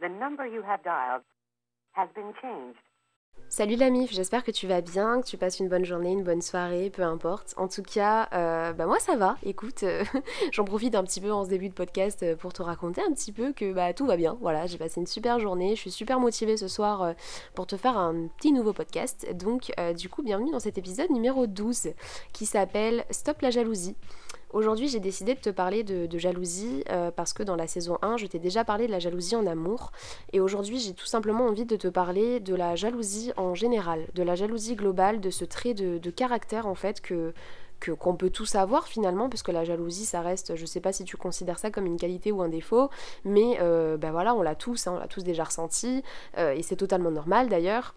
The number you have dialed has been changed. Salut la mif, j'espère que tu vas bien, que tu passes une bonne journée, une bonne soirée, peu importe. En tout cas, euh, bah moi ça va, écoute, euh, j'en profite un petit peu en ce début de podcast euh, pour te raconter un petit peu que bah, tout va bien. Voilà, j'ai passé une super journée, je suis super motivée ce soir pour te faire un petit nouveau podcast. Donc du coup, bienvenue dans cet épisode numéro 12 qui s'appelle Stop la jalousie. Aujourd'hui, j'ai décidé de te parler de, jalousie parce que dans la saison 1, je t'ai déjà parlé de la jalousie en amour. Et aujourd'hui, j'ai tout simplement envie de te parler de la jalousie en général, de la jalousie globale, de ce trait de, caractère en fait que qu'on peut tous avoir finalement, parce que la jalousie, ça reste, je sais pas si tu considères ça comme une qualité ou un défaut, mais euh, ben voilà, on l'a tous, hein, on l'a tous déjà ressenti, euh, et c'est totalement normal d'ailleurs.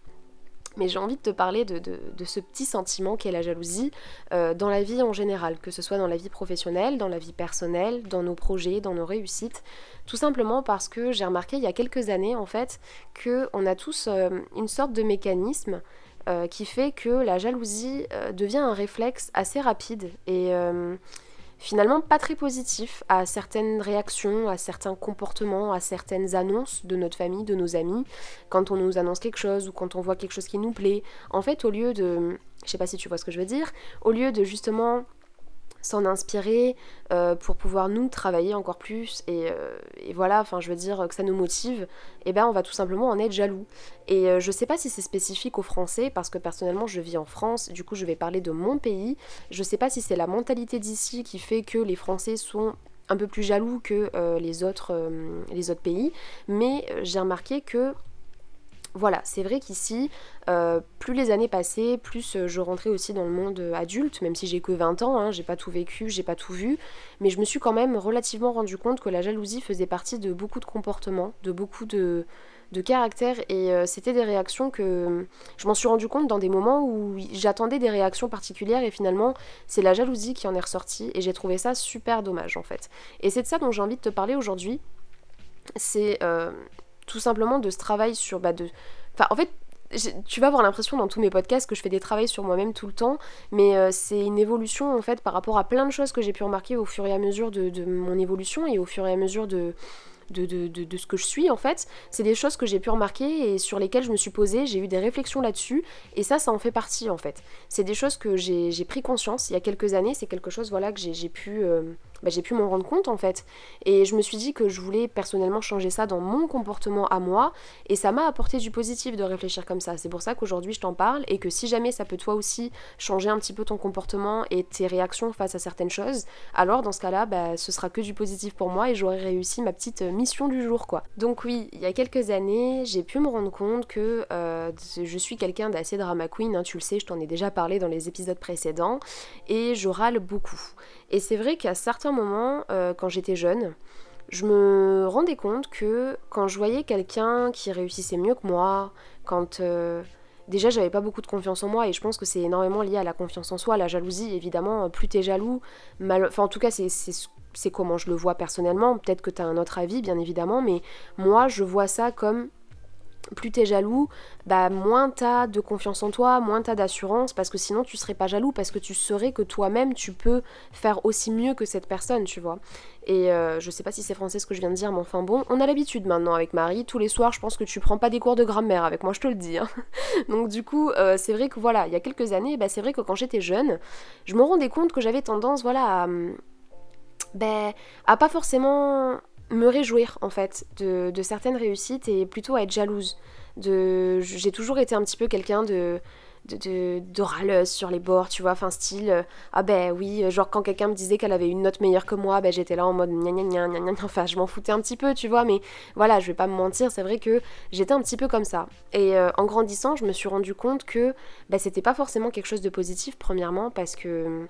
Mais j'ai envie de te parler de, ce petit sentiment qu'est la jalousie euh, dans la vie en général, que ce soit dans la vie professionnelle, dans la vie personnelle, dans nos projets, dans nos réussites. Tout simplement parce que j'ai remarqué il y a quelques années en fait qu'on a tous euh, une sorte de mécanisme euh, qui fait que la jalousie devient un réflexe assez rapide et finalement pas très positif à certaines réactions, à certains comportements, à certaines annonces de notre famille, de nos amis, quand on nous annonce quelque chose ou quand on voit quelque chose qui nous plaît. En fait, au lieu de, je sais pas si tu vois ce que je veux dire, au lieu de justement s'en inspirer euh, pour pouvoir nous travailler encore plus euh, et, voilà, enfin je veux dire que ça nous motive, et eh ben on va tout simplement en être jaloux. Et euh, je sais pas si c'est spécifique aux Français parce que personnellement je vis en France, du coup je vais parler de mon pays. Je sais pas si c'est la mentalité d'ici qui fait que les Français sont un peu plus jaloux que les, autres, les autres pays, mais j'ai remarqué que voilà, c'est vrai qu'ici, euh, plus les années passaient, plus euh, je rentrais aussi dans le monde euh, adulte, même si j'ai que 20 ans, hein, j'ai pas tout vécu, j'ai pas tout vu, mais je me suis quand même relativement rendu compte que la jalousie faisait partie de beaucoup de comportements, de beaucoup de, de caractères, et c'était des réactions que je m'en suis rendu compte dans des moments où j'attendais des réactions particulières, et finalement, c'est la jalousie qui en est ressortie, et j'ai trouvé ça super dommage en fait. Et c'est de ça dont j'ai envie de te parler aujourd'hui. C'est tout simplement de ce travail sur... Bah, de... En fait, tu vas avoir l'impression dans tous mes podcasts que je fais des travaux sur moi-même tout le temps, mais euh, c'est une évolution en fait par rapport à plein de choses que j'ai pu remarquer au fur et à mesure de, mon évolution et au fur et à mesure de, de, de, ce que je suis en fait. C'est des choses que j'ai pu remarquer et sur lesquelles je me suis posée, j'ai eu des réflexions là-dessus et ça, ça en fait partie en fait. C'est des choses que j'ai pris conscience il y a quelques années, c'est quelque chose voilà que j'ai pu... Euh, bah, j'ai pu m'en rendre compte en fait. Et je me suis dit que je voulais personnellement changer ça dans mon comportement à moi. Et ça m'a apporté du positif de réfléchir comme ça. C'est pour ça qu'aujourd'hui je t'en parle et que si jamais ça peut toi aussi changer un petit peu ton comportement et tes réactions face à certaines choses, alors dans ce cas-là, bah, ce sera que du positif pour moi et j'aurai réussi ma petite mission du jour quoi. Donc oui, il y a quelques années, j'ai pu me rendre compte que euh, je suis quelqu'un d'assez drama queen, hein, tu le sais, je t'en ai déjà parlé dans les épisodes précédents, et je râle beaucoup. Et c'est vrai qu'à certains moments, euh, quand j'étais jeune, je me rendais compte que quand je voyais quelqu'un qui réussissait mieux que moi, quand euh, déjà j'avais pas beaucoup de confiance en moi et je pense que c'est énormément lié à la confiance en soi, la jalousie évidemment, plus t'es jaloux, enfin en tout cas c'est comment je le vois personnellement, peut-être que t'as un autre avis bien évidemment, mais moi je vois ça comme plus t'es jaloux, bah moins t'as de confiance en toi, moins t'as d'assurance, parce que sinon tu serais pas jaloux, parce que tu saurais que toi-même tu peux faire aussi mieux que cette personne, tu vois. Et euh, je sais pas si c'est français ce que je viens de dire, mais enfin bon, on a l'habitude maintenant avec Marie, tous les soirs je pense que tu prends pas des cours de grammaire avec moi, je te le dis. Hein. Donc du coup, euh, c'est vrai que voilà, il y a quelques années, bah, c'est vrai que quand j'étais jeune, je me rendais compte que j'avais tendance, voilà, à... Ben, à pas forcément me réjouir en fait de, certaines réussites et plutôt à être jalouse. De, j'ai toujours été un petit peu quelqu'un de, de, de, râleuse sur les bords, tu vois, enfin style, euh, ah ben oui, euh, genre quand quelqu'un me disait qu'elle avait une note meilleure que moi, ben j'étais là en mode gna gna gna gna gna, enfin je m'en foutais un petit peu, tu vois, mais voilà, je vais pas me mentir, c'est vrai que j'étais un petit peu comme ça. Et euh, en grandissant, je me suis rendu compte que ben, c'était pas forcément quelque chose de positif, premièrement, parce que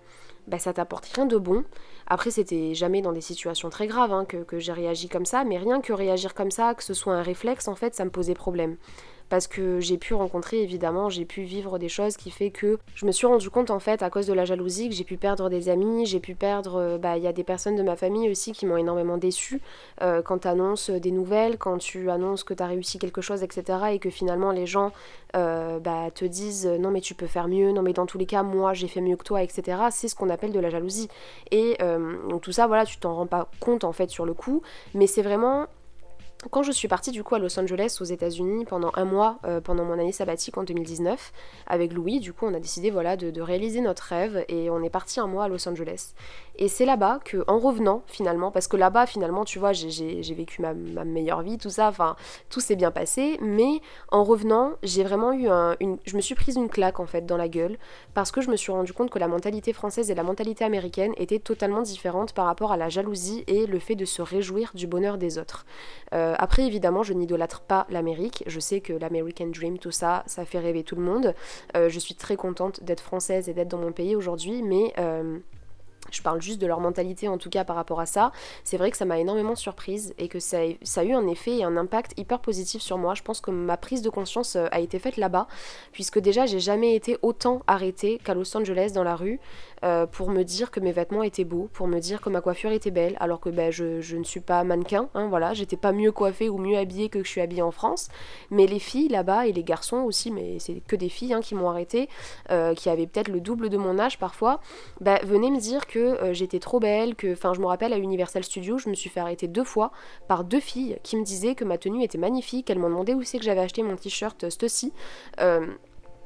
bah, ça t'apporte rien de bon. Après, c'était jamais dans des situations très graves hein, que, que j'ai réagi comme ça, mais rien que réagir comme ça, que ce soit un réflexe, en fait, ça me posait problème parce que j'ai pu rencontrer évidemment, j'ai pu vivre des choses qui fait que je me suis rendu compte en fait à cause de la jalousie que j'ai pu perdre des amis, j'ai pu perdre, euh, bah il y a des personnes de ma famille aussi qui m'ont énormément déçue euh, quand tu annonces des nouvelles, quand tu annonces que tu as réussi quelque chose, etc. et que finalement les gens euh, bah, te disent non mais tu peux faire mieux, non mais dans tous les cas moi j'ai fait mieux que toi, etc. C'est ce qu'on appelle de la jalousie. Et donc tout ça voilà tu t'en rends pas compte en fait sur le coup, mais c'est vraiment quand je suis partie du coup à Los Angeles aux États-Unis pendant un mois, euh, pendant mon année sabbatique en 2019, avec Louis, du coup on a décidé voilà de, réaliser notre rêve et on est parti un mois à Los Angeles. Et c'est là-bas que, en revenant finalement, parce que là-bas finalement tu vois j'ai vécu ma, meilleure vie, tout ça, enfin tout s'est bien passé, mais en revenant j'ai vraiment eu un, une, je me suis prise une claque en fait dans la gueule parce que je me suis rendu compte que la mentalité française et la mentalité américaine étaient totalement différentes par rapport à la jalousie et le fait de se réjouir du bonheur des autres. Euh, euh, après, évidemment, je n'idolâtre pas l'Amérique. Je sais que l'American Dream, tout ça, ça fait rêver tout le monde. Euh, je suis très contente d'être française et d'être dans mon pays aujourd'hui, mais euh, je parle juste de leur mentalité en tout cas par rapport à ça. C'est vrai que ça m'a énormément surprise et que ça a, eu un effet et un impact hyper positif sur moi. Je pense que ma prise de conscience a été faite là-bas, puisque déjà j'ai jamais été autant arrêtée qu'à Los Angeles dans la rue euh, pour me dire que mes vêtements étaient beaux, pour me dire que ma coiffure était belle, alors que ben, je, ne suis pas mannequin, hein, voilà, j'étais pas mieux coiffée ou mieux habillée que je suis habillée en France. Mais les filles là-bas et les garçons aussi, mais c'est que des filles hein, qui m'ont arrêtée, euh, qui avaient peut-être le double de mon âge parfois, ben, venaient me dire que euh, j'étais trop belle, que, enfin, je me rappelle à Universal Studios, je me suis fait arrêter deux fois par deux filles qui me disaient que ma tenue était magnifique. Elles m'ont demandé où c'est que j'avais acheté mon t-shirt. Euh,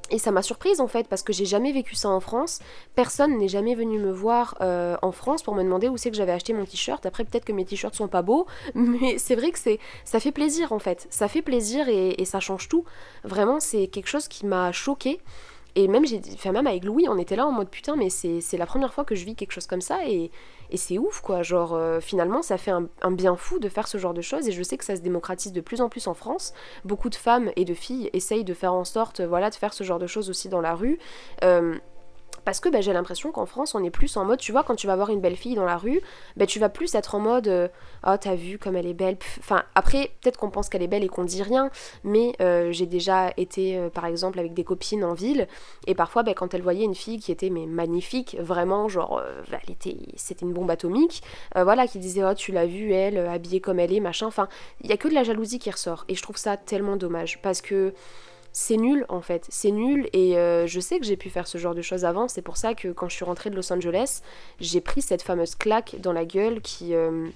et ça m'a surprise en fait parce que j'ai jamais vécu ça en France. Personne n'est jamais venu me voir en France pour me demander où c'est que j'avais acheté mon t-shirt. Après peut-être que mes t-shirts sont pas beaux, mais c'est vrai que c'est ça fait plaisir en fait. Ça fait plaisir et, et ça change tout. Vraiment c'est quelque chose qui m'a choquée. Et même, enfin, même avec Louis, on était là en mode putain, mais c'est, la première fois que je vis quelque chose comme ça et, et c'est ouf quoi. Genre, euh, finalement, ça fait un, bien fou de faire ce genre de choses et je sais que ça se démocratise de plus en plus en France. Beaucoup de femmes et de filles essayent de faire en sorte, voilà, de faire ce genre de choses aussi dans la rue. Euh, parce que bah, j'ai l'impression qu'en France, on est plus en mode, tu vois, quand tu vas voir une belle fille dans la rue, bah, tu vas plus être en mode, euh, oh t'as vu comme elle est belle. Enfin, après, peut-être qu'on pense qu'elle est belle et qu'on dit rien, mais euh, j'ai déjà été, euh, par exemple, avec des copines en ville, et parfois, bah, quand elles voyaient une fille qui était mais magnifique, vraiment, genre, c'était une bombe atomique, voilà, qui disait, oh tu l'as vue, elle, habillée comme elle est, machin. Enfin, il y a que de la jalousie qui ressort, et je trouve ça tellement dommage, parce que c'est nul en fait, c'est nul et euh, je sais que j'ai pu faire ce genre de choses avant, c'est pour ça que quand je suis rentrée de Los Angeles, j'ai pris cette fameuse claque dans la gueule qui, euh,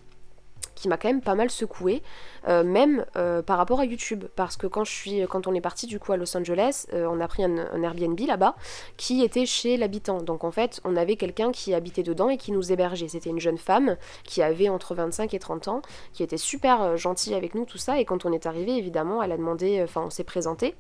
qui m'a quand même pas mal secoué, euh, même par rapport à YouTube, parce que quand, on est parti du coup à Los Angeles, on a pris un, un Airbnb là-bas qui était chez l'habitant. Donc en fait, on avait quelqu'un qui habitait dedans et qui nous hébergeait. C'était une jeune femme qui avait entre 25 et 30 ans, qui était super gentille avec nous, tout ça. Et quand on est arrivé, évidemment, elle a demandé, enfin on s'est présenté.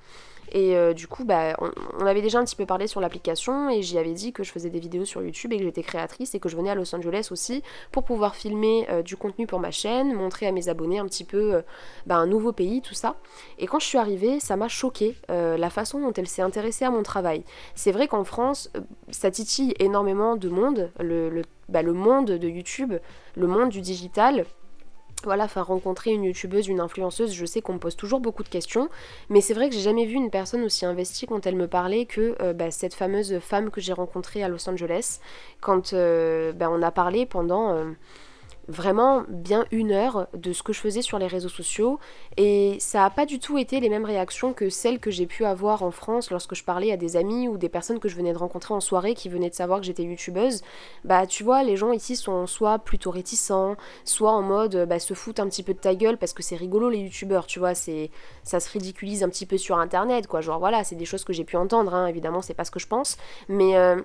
Et euh, du coup, bah, on, avait déjà un petit peu parlé sur l'application et j'y avais dit que je faisais des vidéos sur YouTube et que j'étais créatrice et que je venais à Los Angeles aussi pour pouvoir filmer euh, du contenu pour ma chaîne, montrer à mes abonnés un petit peu euh, bah, un nouveau pays, tout ça. Et quand je suis arrivée, ça m'a choqué la façon dont elle s'est intéressée à mon travail. C'est vrai qu'en France, ça titille énormément de monde, le, bah, le monde de YouTube, le monde du digital voilà, enfin rencontrer une youtubeuse, une influenceuse, je sais qu'on me pose toujours beaucoup de questions, mais c'est vrai que j'ai jamais vu une personne aussi investie quand elle me parlait que euh, bah, cette fameuse femme que j'ai rencontrée à Los Angeles, quand euh, bah, on a parlé pendant euh, vraiment bien une heure de ce que je faisais sur les réseaux sociaux. Et ça n'a pas du tout été les mêmes réactions que celles que j'ai pu avoir en France lorsque je parlais à des amis ou des personnes que je venais de rencontrer en soirée qui venaient de savoir que j'étais youtubeuse. Bah tu vois, les gens ici sont soit plutôt réticents, soit en mode bah, se foutent un petit peu de ta gueule parce que c'est rigolo les youtubeurs, tu vois, c'est ça se ridiculise un petit peu sur internet quoi, genre voilà, c'est des choses que j'ai pu entendre, hein, évidemment c'est pas ce que je pense, mais euh,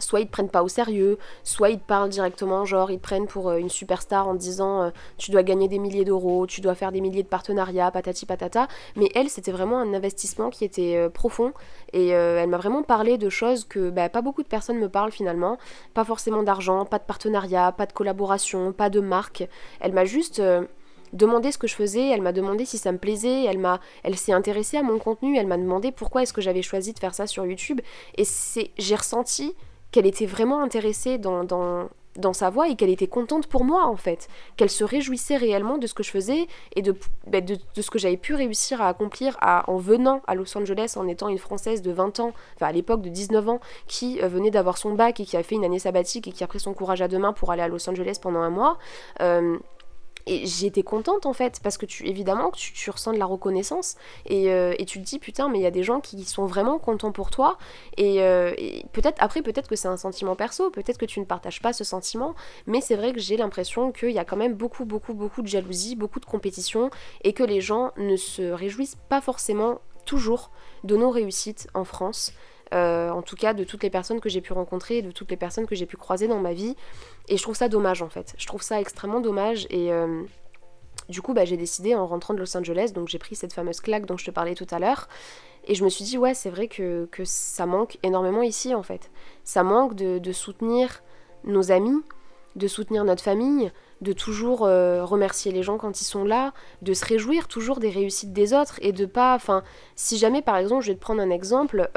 soit ils te prennent pas au sérieux, soit ils te parlent directement, genre ils te prennent pour euh, une superstar en disant euh, tu dois gagner des milliers d'euros, tu dois faire des milliers de partenariats, patati patata. Mais elle, c'était vraiment un investissement qui était euh, profond et elle m'a vraiment parlé de choses que bah, pas beaucoup de personnes me parlent finalement. Pas forcément d'argent, pas de partenariat, pas de collaboration, pas de marque. Elle m'a juste demandé ce que je faisais, elle m'a demandé si ça me plaisait, elle m'a elle s'est intéressée à mon contenu, elle m'a demandé pourquoi est-ce que j'avais choisi de faire ça sur YouTube et c'est j'ai ressenti qu'elle était vraiment intéressée dans, dans, dans sa voix et qu'elle était contente pour moi en fait, qu'elle se réjouissait réellement de ce que je faisais et de, bah, de, ce que j'avais pu réussir à accomplir en venant à Los Angeles en étant une Française de 20 ans, enfin à l'époque de 19 ans, qui euh, venait d'avoir son bac et qui a fait une année sabbatique et qui a pris son courage à deux mains pour aller à Los Angeles pendant un mois. Euh, et j'étais contente en fait, parce que tu, évidemment tu, ressens de la reconnaissance et, euh, et, tu te dis putain, mais il y a des gens qui sont vraiment contents pour toi. Et, euh, peut-être, après, peut-être que c'est un sentiment perso, peut-être que tu ne partages pas ce sentiment, mais c'est vrai que j'ai l'impression qu'il y a quand même beaucoup, beaucoup, beaucoup de jalousie, beaucoup de compétition et que les gens ne se réjouissent pas forcément toujours de nos réussites en France. Euh, en tout cas de toutes les personnes que j'ai pu rencontrer, de toutes les personnes que j'ai pu croiser dans ma vie. Et je trouve ça dommage en fait. Je trouve ça extrêmement dommage et euh, du coup bah, j'ai décidé en rentrant de Los Angeles, donc j'ai pris cette fameuse claque dont je te parlais tout à l'heure. Et je me suis dit ouais c'est vrai que, ça manque énormément ici en fait. Ça manque de, soutenir nos amis, de soutenir notre famille, de toujours euh, remercier les gens quand ils sont là, de se réjouir toujours des réussites des autres et de pas, enfin, si jamais par exemple, je vais te prendre un exemple,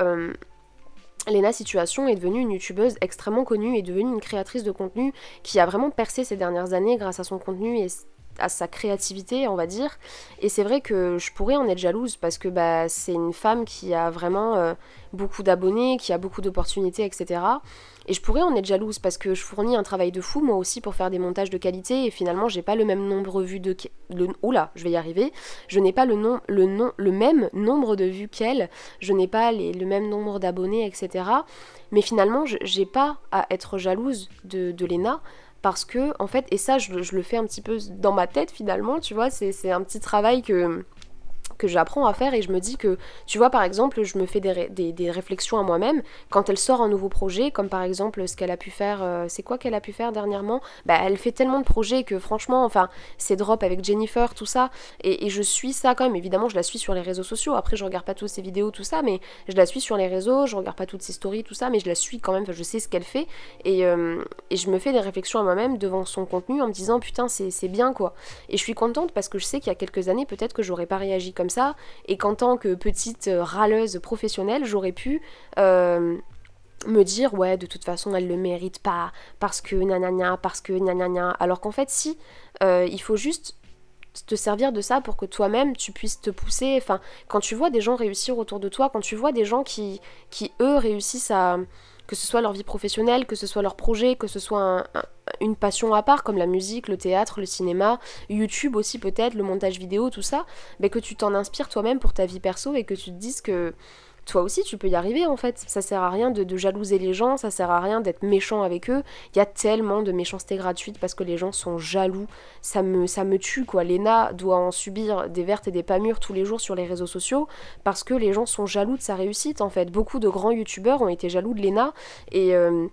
Lena Situation est devenue une youtubeuse extrêmement connue et devenue une créatrice de contenu qui a vraiment percé ces dernières années grâce à son contenu et à sa créativité, on va dire. Et c'est vrai que je pourrais en être jalouse parce que bah, c'est une femme qui a vraiment euh, beaucoup d'abonnés, qui a beaucoup d'opportunités, etc. Et je pourrais en être jalouse parce que je fournis un travail de fou moi aussi pour faire des montages de qualité et finalement j'ai pas le même nombre de vues de oula je vais y arriver je n'ai pas le nom le nom le même nombre de vues qu'elle je n'ai pas le même nombre d'abonnés etc mais finalement j'ai pas à être jalouse de, de Lena parce que en fait et ça je, le fais un petit peu dans ma tête finalement tu vois c'est un petit travail que que j'apprends à faire et je me dis que, tu vois, par exemple, je me fais des, des, réflexions à moi-même quand elle sort un nouveau projet, comme par exemple ce qu'elle a pu faire, euh, c'est quoi qu'elle a pu faire dernièrement? Bah, elle fait tellement de projets que franchement, enfin, c'est drop avec Jennifer, tout ça, et, je suis ça quand même. Évidemment, je la suis sur les réseaux sociaux. Après, je regarde pas toutes ses vidéos, tout ça, mais je la suis sur les réseaux, je regarde pas toutes ses stories, tout ça, mais je la suis quand même, je sais ce qu'elle fait, et, euh, et, je me fais des réflexions à moi-même devant son contenu en me disant, putain, c'est bien quoi. Et je suis contente parce que je sais qu'il y a quelques années, peut-être que j'aurais pas réagi comme ça et qu'en tant que petite euh, râleuse professionnelle, j'aurais pu euh, me dire ouais de toute façon elle le mérite pas parce que nanana parce que nanana. Alors qu'en fait si euh, il faut juste te servir de ça pour que toi-même tu puisses te pousser. Enfin quand tu vois des gens réussir autour de toi quand tu vois des gens qui qui eux réussissent à que ce soit leur vie professionnelle, que ce soit leur projet, que ce soit une passion à part comme la musique, le théâtre, le cinéma, YouTube aussi peut-être, le montage vidéo, tout ça, mais que tu t'en inspires toi-même pour ta vie perso et que tu te dises que toi aussi tu peux y arriver en fait. Ça sert à rien de, jalouser les gens, ça sert à rien d'être méchant avec eux. Il y a tellement de méchanceté gratuite parce que les gens sont jaloux. Ça me, ça me tue quoi. Lena doit en subir des vertes et des pas mûres tous les jours sur les réseaux sociaux parce que les gens sont jaloux de sa réussite en fait. Beaucoup de grands youtubeurs ont été jaloux de Lena et. Euh,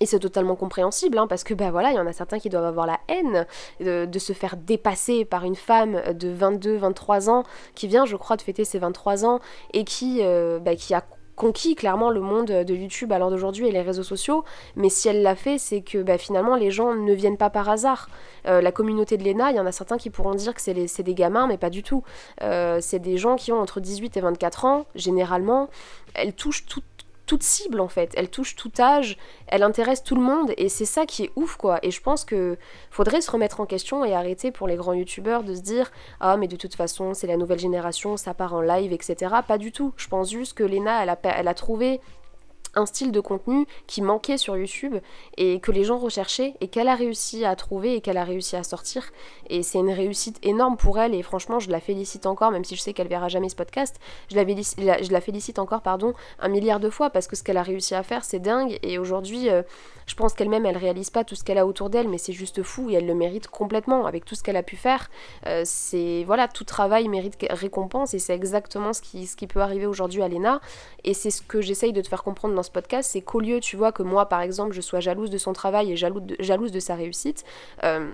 et c'est totalement compréhensible, hein, parce que bah voilà, il y en a certains qui doivent avoir la haine de, se faire dépasser par une femme de 22-23 ans qui vient, je crois, de fêter ses 23 ans et qui, euh, bah, qui a conquis clairement le monde de YouTube à l'heure d'aujourd'hui et les réseaux sociaux, mais si elle l'a fait, c'est que bah, finalement les gens ne viennent pas par hasard. Euh, la communauté de l'ENA, il y en a certains qui pourront dire que c'est des gamins, mais pas du tout. Euh, c'est des gens qui ont entre 18 et 24 ans, généralement. Elles touchent toutes toute cible en fait, elle touche tout âge, elle intéresse tout le monde et c'est ça qui est ouf quoi. Et je pense que faudrait se remettre en question et arrêter pour les grands youtubeurs de se dire ah mais de toute façon c'est la nouvelle génération, ça part en live etc. Pas du tout. Je pense juste que Lena a, elle a trouvé un style de contenu qui manquait sur YouTube et que les gens recherchaient et qu'elle a réussi à trouver et qu'elle a réussi à sortir. Et c'est une réussite énorme pour elle et franchement je la félicite encore, même si je sais qu'elle verra jamais ce podcast, je la, félicite encore pardon un milliard de fois parce que ce qu'elle a réussi à faire c'est dingue et aujourd'hui euh, je pense qu'elle-même elle réalise pas tout ce qu'elle a autour d'elle mais c'est juste fou et elle le mérite complètement avec tout ce qu'elle a pu faire. Euh, c'est voilà, tout travail mérite récompense et c'est exactement ce qui, ce qui peut arriver aujourd'hui à Lena et c'est ce que j'essaye de te faire comprendre dans ce podcast, c'est qu'au lieu, tu vois, que moi, par exemple, je sois jalouse de son travail et jalouse de, jalouse de sa réussite, euh,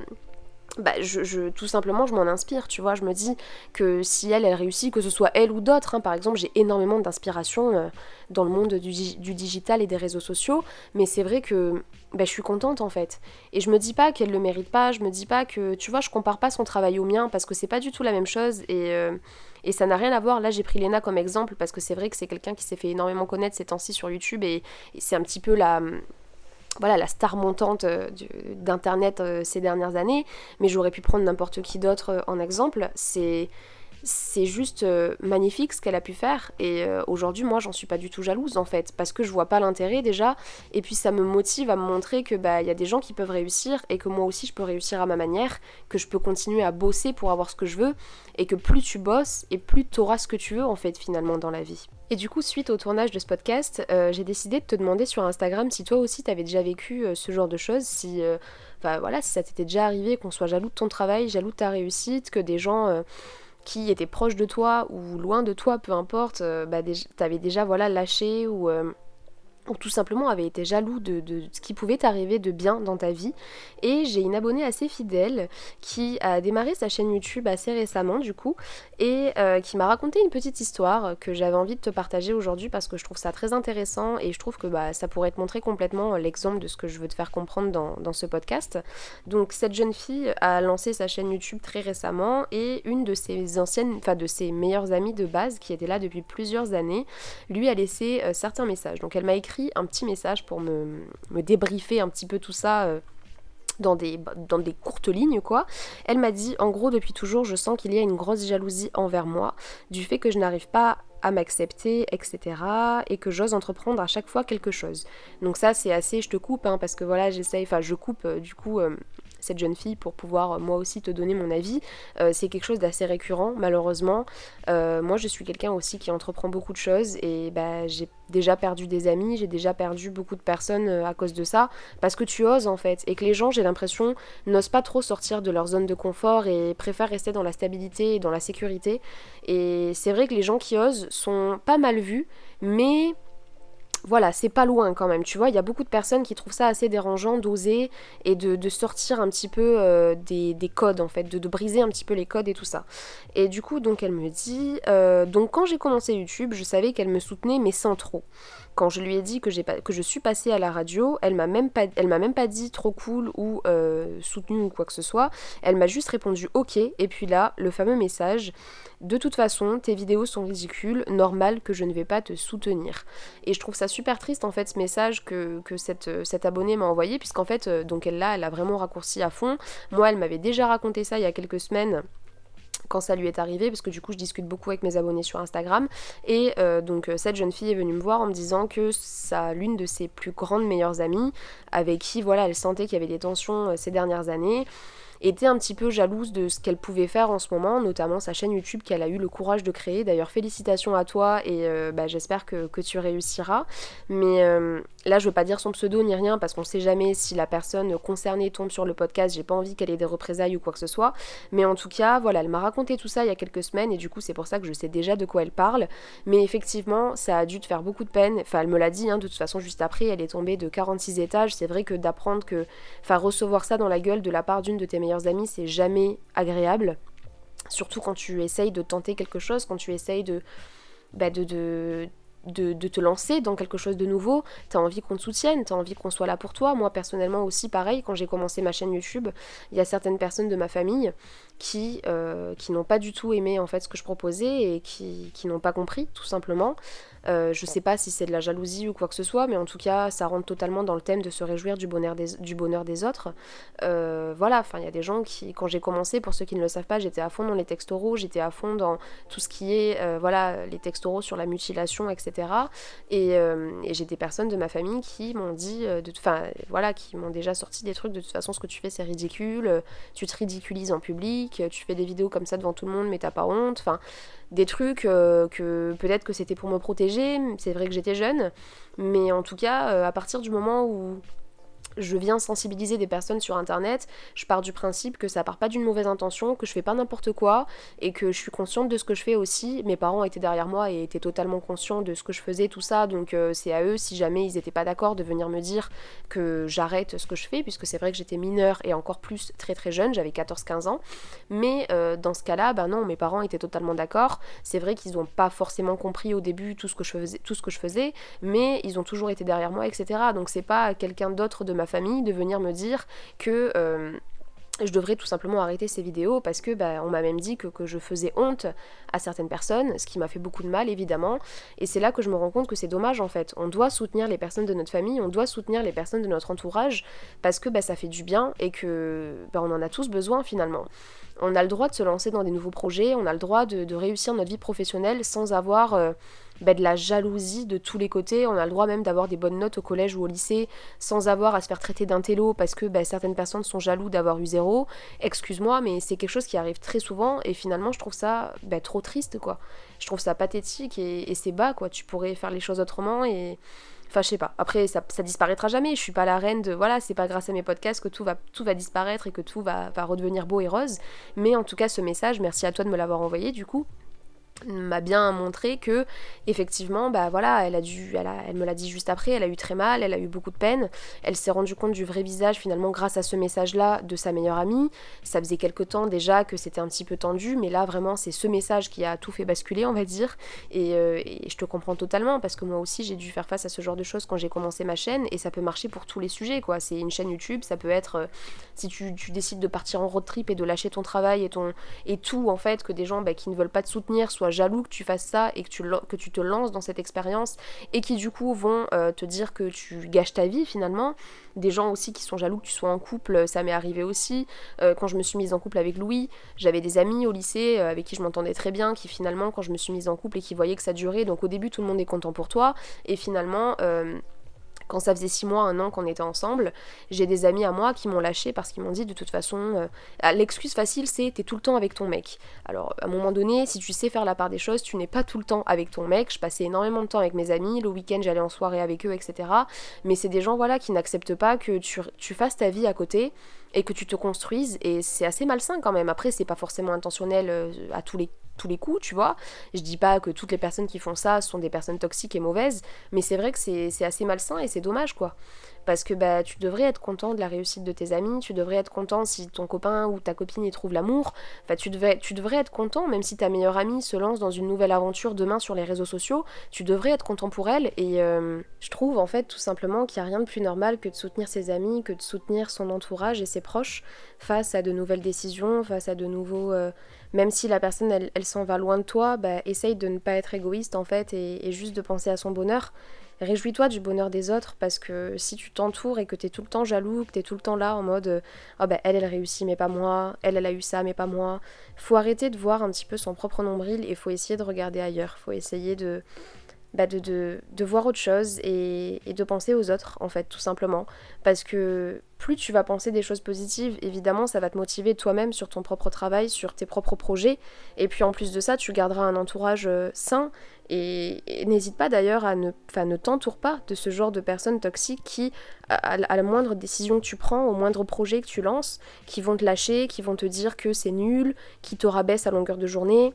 bah, je, tout simplement, je m'en inspire, tu vois. Je me dis que si elle, elle réussit, que ce soit elle ou d'autres, hein, par exemple, j'ai énormément d'inspiration euh, dans le monde du, digital et des réseaux sociaux, mais c'est vrai que bah, je suis contente en fait. Et je me dis pas qu'elle le mérite pas, je me dis pas que, tu vois, je compare pas son travail au mien parce que c'est pas du tout la même chose et, euh, et ça n'a rien à voir. Là, j'ai pris Lena comme exemple parce que c'est vrai que c'est quelqu'un qui s'est fait énormément connaître ces temps-ci sur YouTube et c'est un petit peu la voilà la star montante euh, d'internet euh, ces dernières années. Mais j'aurais pu prendre n'importe qui d'autre euh, en exemple. C'est c'est juste euh, magnifique ce qu'elle a pu faire. Et euh, aujourd'hui, moi, j'en suis pas du tout jalouse en fait, parce que je vois pas l'intérêt déjà. Et puis ça me motive à me montrer que bah il y a des gens qui peuvent réussir et que moi aussi je peux réussir à ma manière, que je peux continuer à bosser pour avoir ce que je veux, et que plus tu bosses et plus tu auras ce que tu veux en fait finalement dans la vie. Et du coup, suite au tournage de ce podcast, euh, j'ai décidé de te demander sur Instagram si toi aussi t'avais déjà vécu ce genre de choses, si Enfin voilà, si ça t'était déjà arrivé qu'on soit jaloux de ton travail, jaloux de ta réussite, que des gens qui étaient proches de toi ou loin de toi, peu importe, euh, bah, t'avais déjà voilà lâché ou euh, ou tout simplement avait été jaloux de, ce qui pouvait t'arriver de bien dans ta vie. Et j'ai une abonnée assez fidèle qui a démarré sa chaîne YouTube assez récemment du coup et euh, qui m'a raconté une petite histoire que j'avais envie de te partager aujourd'hui parce que je trouve ça très intéressant et je trouve que bah, ça pourrait te montrer complètement l'exemple de ce que je veux te faire comprendre dans, dans ce podcast. Donc cette jeune fille a lancé sa chaîne YouTube très récemment et une de ses anciennes, enfin de ses meilleures amies de base qui était là depuis plusieurs années, lui a laissé euh, certains messages. Donc elle m'a écrit un petit message pour me, débriefer un petit peu tout ça. Euh, dans des, dans des courtes lignes quoi. Elle m'a dit en gros depuis toujours je sens qu'il y a une grosse jalousie envers moi du fait que je n'arrive pas à m'accepter, etc. Et que j'ose entreprendre à chaque fois quelque chose. Donc ça c'est assez, je te coupe, hein, parce que voilà j'essaye, enfin je coupe euh, du coup euh, cette jeune fille pour pouvoir euh, moi aussi te donner mon avis. Euh, c'est quelque chose d'assez récurrent malheureusement. Euh, moi je suis quelqu'un aussi qui entreprend beaucoup de choses et bah, j'ai déjà perdu des amis, j'ai déjà perdu beaucoup de personnes à cause de ça parce que tu oses en fait et que les gens j'ai l'impression n'osent pas trop sortir de leur zone de confort et préfèrent rester dans la stabilité et dans la sécurité. Et c'est vrai que les gens qui osent sont pas mal vus mais voilà, c'est pas loin quand même, tu vois, il y a beaucoup de personnes qui trouvent ça assez dérangeant d'oser et de, sortir un petit peu euh, des, codes en fait, de, briser un petit peu les codes et tout ça. Et du coup, donc elle me dit, euh, donc quand j'ai commencé YouTube, je savais qu'elle me soutenait mais sans trop. Quand je lui ai dit que, que je suis passée à la radio, elle m'a même pas, m'a même pas dit trop cool ou euh, soutenu ou quoi que ce soit. Elle m'a juste répondu ok. Et puis là, le fameux message de toute façon, tes vidéos sont ridicules, normal que je ne vais pas te soutenir. Et je trouve ça super triste en fait ce message que, que cette, cette abonnée m'a envoyé, puisqu'en fait, euh, donc elle là, elle a vraiment raccourci à fond. Moi, elle m'avait déjà raconté ça il y a quelques semaines quand ça lui est arrivé, parce que du coup je discute beaucoup avec mes abonnés sur Instagram. Et euh, donc euh, cette jeune fille est venue me voir en me disant que ça, l'une de ses plus grandes meilleures amies, avec qui voilà, elle sentait qu'il y avait des tensions ces dernières années, était un petit peu jalouse de ce qu'elle pouvait faire en ce moment, notamment sa chaîne YouTube qu'elle a eu le courage de créer. D'ailleurs, félicitations à toi et euh, bah, j'espère que, tu réussiras. Mais euh, là, je veux pas dire son pseudo ni rien parce qu'on sait jamais si la personne concernée tombe sur le podcast. J'ai pas envie qu'elle ait des représailles ou quoi que ce soit. Mais en tout cas, voilà, elle m'a raconté tout ça il y a quelques semaines et du coup, c'est pour ça que je sais déjà de quoi elle parle. Mais effectivement, ça a dû te faire beaucoup de peine. Enfin, elle me l'a dit, hein, de toute façon, juste après, elle est tombée de 46 étages. C'est vrai que d'apprendre que. Enfin, recevoir ça dans la gueule de la part d'une de tes amis, c'est jamais agréable. Surtout quand tu essayes de tenter quelque chose, quand tu essayes de, bah de, de, de, te lancer dans quelque chose de nouveau, tu as envie qu'on te soutienne, tu as envie qu'on soit là pour toi. Moi personnellement aussi pareil, quand j'ai commencé ma chaîne YouTube, il y a certaines personnes de ma famille qui, euh, qui n'ont pas du tout aimé en fait ce que je proposais et qui, qui n'ont pas compris tout simplement. Euh, je sais pas si c'est de la jalousie ou quoi que ce soit, mais en tout cas, ça rentre totalement dans le thème de se réjouir du bonheur des, du bonheur des autres. Euh, voilà, enfin, il y a des gens qui, quand j'ai commencé, pour ceux qui ne le savent pas, j'étais à fond dans les textes oraux, j'étais à fond dans tout ce qui est, euh, voilà, les oraux sur la mutilation, etc. Et, et j'ai des personnes de ma famille qui m'ont dit, enfin, voilà, qui m'ont déjà sorti des trucs, de toute façon, ce que tu fais, c'est ridicule, tu te ridiculises en public, tu fais des vidéos comme ça devant tout le monde, mais t'as pas honte, enfin, des trucs que peut-être que c'était pour me protéger c'est vrai que j'étais jeune, mais en tout cas, euh, à partir du moment où je viens sensibiliser des personnes sur internet, je pars du principe que ça part pas d'une mauvaise intention, que je fais pas n'importe quoi et que je suis consciente de ce que je fais aussi. Mes parents étaient derrière moi et étaient totalement conscients de ce que je faisais, tout ça, donc euh, c'est à eux, si jamais ils étaient pas d'accord, de venir me dire que j'arrête ce que je fais, puisque c'est vrai que j'étais mineure et encore plus très très jeune, j'avais 14-15 ans. Mais euh, dans ce cas-là, bah non, mes parents étaient totalement d'accord. C'est vrai qu'ils n'ont pas forcément compris au début tout ce que je faisais, tout ce que je faisais, mais ils ont toujours été derrière moi, etc. Donc c'est pas quelqu'un d'autre de ma famille de venir me dire que euh, je devrais tout simplement arrêter ces vidéos parce que bah, on m'a même dit que, je faisais honte à certaines personnes, ce qui m'a fait beaucoup de mal évidemment. Et c'est là que je me rends compte que c'est dommage en fait. On doit soutenir les personnes de notre famille, on doit soutenir les personnes de notre entourage parce que bah, ça fait du bien et que bah, on en a tous besoin finalement. On a le droit de se lancer dans des nouveaux projets, on a le droit de, réussir notre vie professionnelle sans avoir euh, bah, de la jalousie de tous les côtés. On a le droit même d'avoir des bonnes notes au collège ou au lycée sans avoir à se faire traiter d'un télo parce que bah, certaines personnes sont jaloux d'avoir eu zéro. Excuse-moi, mais c'est quelque chose qui arrive très souvent et finalement je trouve ça bah, trop triste quoi. Je trouve ça pathétique et, c'est bas quoi. Tu pourrais faire les choses autrement et. Enfin, je sais pas. Après, ça, ça, disparaîtra jamais. Je suis pas la reine de. Voilà, c'est pas grâce à mes podcasts que tout va, tout va disparaître et que tout va, va redevenir beau et rose. Mais en tout cas, ce message, merci à toi de me l'avoir envoyé du coup m'a bien montré que effectivement bah voilà elle a dû elle, elle me l'a dit juste après elle a eu très mal elle a eu beaucoup de peine. Elle s'est rendue compte du vrai visage finalement grâce à ce message là de sa meilleure amie. Ça faisait quelque temps déjà que c'était un petit peu tendu mais là vraiment c'est ce message qui a tout fait basculer on va dire. Et, euh, je te comprends totalement parce que moi aussi j'ai dû faire face à ce genre de choses quand j'ai commencé ma chaîne et ça peut marcher pour tous les sujets quoi. C'est une chaîne YouTube ça peut être euh, si tu, décides de partir en road trip et de lâcher ton travail et ton et tout en fait que des gens bah, qui ne veulent pas te soutenir soient jaloux que tu fasses ça et que tu, te lances dans cette expérience et qui du coup vont euh, te dire que tu gâches ta vie finalement. Des gens aussi qui sont jaloux que tu sois en couple, ça m'est arrivé aussi. Euh, quand je me suis mise en couple avec Louis, j'avais des amis au lycée euh, avec qui je m'entendais très bien, qui finalement quand je me suis mise en couple et qui voyaient que ça durait, donc au début tout le monde est content pour toi et finalement quand ça faisait six mois, un an qu'on était ensemble, j'ai des amis à moi qui m'ont lâché parce qu'ils m'ont dit de toute façon, euh, ah, l'excuse facile c'est t'es tout le temps avec ton mec. Alors à un moment donné, si tu sais faire la part des choses, tu n'es pas tout le temps avec ton mec. Je passais énormément de temps avec mes amis, le week-end j'allais en soirée avec eux, etc. Mais c'est des gens voilà qui n'acceptent pas que tu, tu fasses ta vie à côté et que tu te construises et c'est assez malsain quand même. Après c'est pas forcément intentionnel euh, à tous les tous les coups, tu vois. Je dis pas que toutes les personnes qui font ça sont des personnes toxiques et mauvaises, mais c'est vrai que c'est assez malsain et c'est dommage, quoi. Parce que bah, tu devrais être content de la réussite de tes amis, tu devrais être content si ton copain ou ta copine y trouve l'amour. Enfin, tu, tu devrais être content, même si ta meilleure amie se lance dans une nouvelle aventure demain sur les réseaux sociaux, tu devrais être content pour elle. Et euh, je trouve en fait tout simplement qu'il n'y a rien de plus normal que de soutenir ses amis, que de soutenir son entourage et ses proches face à de nouvelles décisions, face à de nouveaux... Euh, même si la personne elle, s'en va loin de toi, bah, essaye de ne pas être égoïste en fait et, juste de penser à son bonheur. Réjouis-toi du bonheur des autres parce que si tu t'entoures et que tu es tout le temps jaloux, que tu es tout le temps là en mode oh bah elle elle réussit mais pas moi, elle elle a eu ça mais pas moi, faut arrêter de voir un petit peu son propre nombril et faut essayer de regarder ailleurs, faut essayer de bah de, de, voir autre chose et, et, de penser aux autres, en fait, tout simplement. Parce que plus tu vas penser des choses positives, évidemment, ça va te motiver toi-même sur ton propre travail, sur tes propres projets. Et puis en plus de ça, tu garderas un entourage euh, sain. Et, n'hésite pas d'ailleurs à ne, ne t'entoure pas de ce genre de personnes toxiques qui, à, à, la moindre décision que tu prends, au moindre projet que tu lances, qui vont te lâcher, qui vont te dire que c'est nul, qui te rabaissent à longueur de journée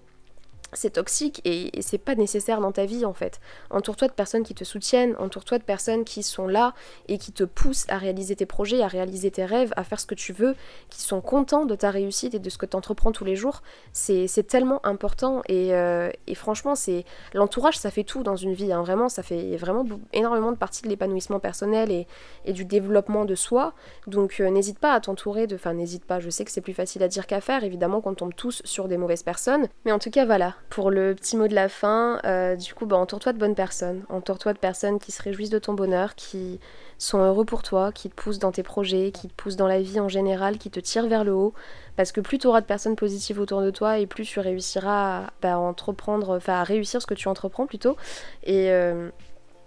c'est toxique et, c'est pas nécessaire dans ta vie en fait. Entoure-toi de personnes qui te soutiennent, entoure-toi de personnes qui sont là et qui te poussent à réaliser tes projets, à réaliser tes rêves, à faire ce que tu veux, qui sont contents de ta réussite et de ce que tu entreprends tous les jours. C'est tellement important euh, et, franchement, c'est l'entourage, ça fait tout dans une vie. Hein. Vraiment, ça fait vraiment énormément de partie de l'épanouissement personnel et, du développement de soi. Donc euh, n'hésite pas à t'entourer de... Enfin, n'hésite pas, je sais que c'est plus facile à dire qu'à faire, évidemment, qu'on tombe tous sur des mauvaises personnes. Mais en tout cas, voilà, pour le petit mot de la fin, euh, du coup, bah, entoure-toi de bonnes personnes. Entoure-toi de personnes qui se réjouissent de ton bonheur, qui sont heureux pour toi, qui te poussent dans tes projets, qui te poussent dans la vie en général, qui te tirent vers le haut. Parce que plus tu auras de personnes positives autour de toi et plus tu réussiras à, bah, entreprendre, à réussir ce que tu entreprends plutôt. Et, euh,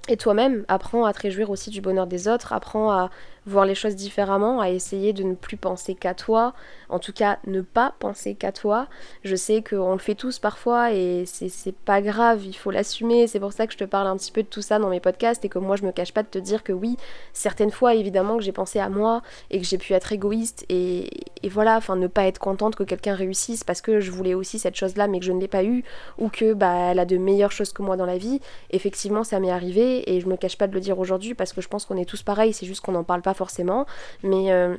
et toi-même, apprends à te réjouir aussi du bonheur des autres, apprends à voir les choses différemment, à essayer de ne plus penser qu'à toi, en tout cas ne pas penser qu'à toi. Je sais qu'on le fait tous parfois et c'est pas grave, il faut l'assumer, c'est pour ça que je te parle un petit peu de tout ça dans mes podcasts et que moi je me cache pas de te dire que oui, certaines fois évidemment que j'ai pensé à moi et que j'ai pu être égoïste et, voilà, enfin ne pas être contente que quelqu'un réussisse parce que je voulais aussi cette chose-là mais que je ne l'ai pas eu ou que bah elle a de meilleures choses que moi dans la vie. Effectivement ça m'est arrivé et je me cache pas de le dire aujourd'hui parce que je pense qu'on est tous pareils, c'est juste qu'on n'en parle pas forcément. Mais, euh,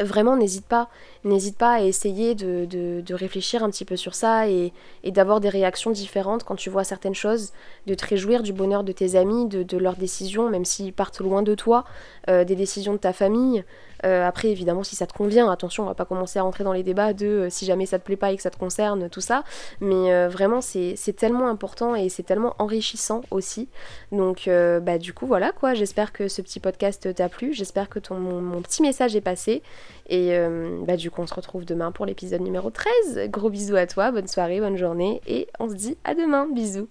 vraiment n'hésite pas, n'hésite pas à essayer de, réfléchir un petit peu sur ça et, d'avoir des réactions différentes quand tu vois certaines choses, de te réjouir du bonheur de tes amis, de, de leurs décisions, même s'ils partent loin de toi, euh, des décisions de ta famille. Euh, après, évidemment, si ça te convient, attention, on va pas commencer à rentrer dans les débats de euh, si jamais ça te plaît pas et que ça te concerne, tout ça. Mais vraiment, c'est tellement important et c'est tellement enrichissant aussi. Donc, bah, du coup, voilà quoi. J'espère que ce petit podcast t'a plu. J'espère que ton, mon petit message est passé. Et euh, bah, du coup, on se retrouve demain pour l'épisode numéro 13. Gros bisous à toi, bonne soirée, bonne journée, et on se dit à demain. Bisous.